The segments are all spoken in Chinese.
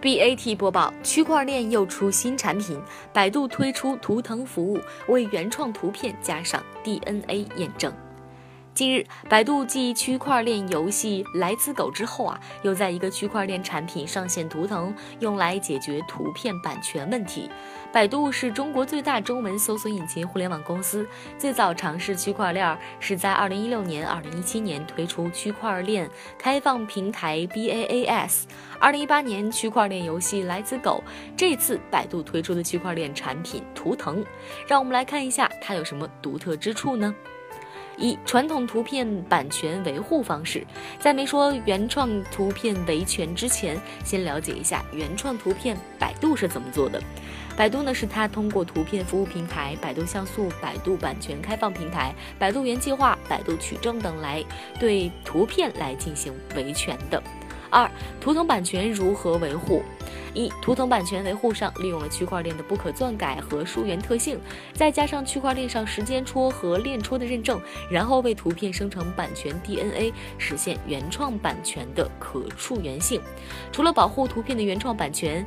BAT 播报：区块链又出新产品，百度推出图腾服务，为原创图片加上 DNA 验证。近日，百度继区块链游戏《来自狗》之后啊，又在一个区块链产品上线图腾，用来解决图片版权问题。百度是中国最大中文搜索引擎互联网公司，最早尝试区块链是在2016年、2017年推出区块链开放平台 BaaS。2018年，区块链游戏《来自狗》，这次百度推出的区块链产品图腾，让我们来看一下它有什么独特之处呢？一传统图片版权维护方式，在没说原创图片维权之前，先了解一下原创图片百度是怎么做的。百度呢，是它通过图片服务平台、百度像素、百度版权开放平台、百度原计划、百度取证等来对图片来进行维权的。二图腾版权如何维护？一图腾版权维护上利用了区块链的不可篡改和溯源特性，再加上区块链上时间戳和链戳的认证，然后为图片生成版权 DNA，实现原创版权的可溯源性。除了保护图片的原创版权。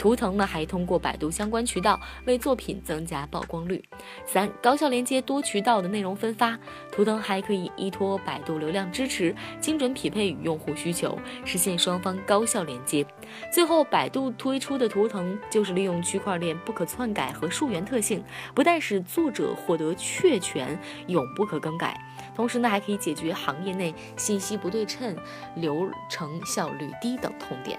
图腾呢，还通过百度相关渠道为作品增加曝光率。三、高效连接多渠道的内容分发，图腾还可以依托百度流量支持，精准匹配与用户需求，实现双方高效连接。最后，百度推出的图腾就是利用区块链不可篡改和溯源特性，不但使作者获得确权，永不可更改，同时呢，还可以解决行业内信息不对称、流程效率低等痛点。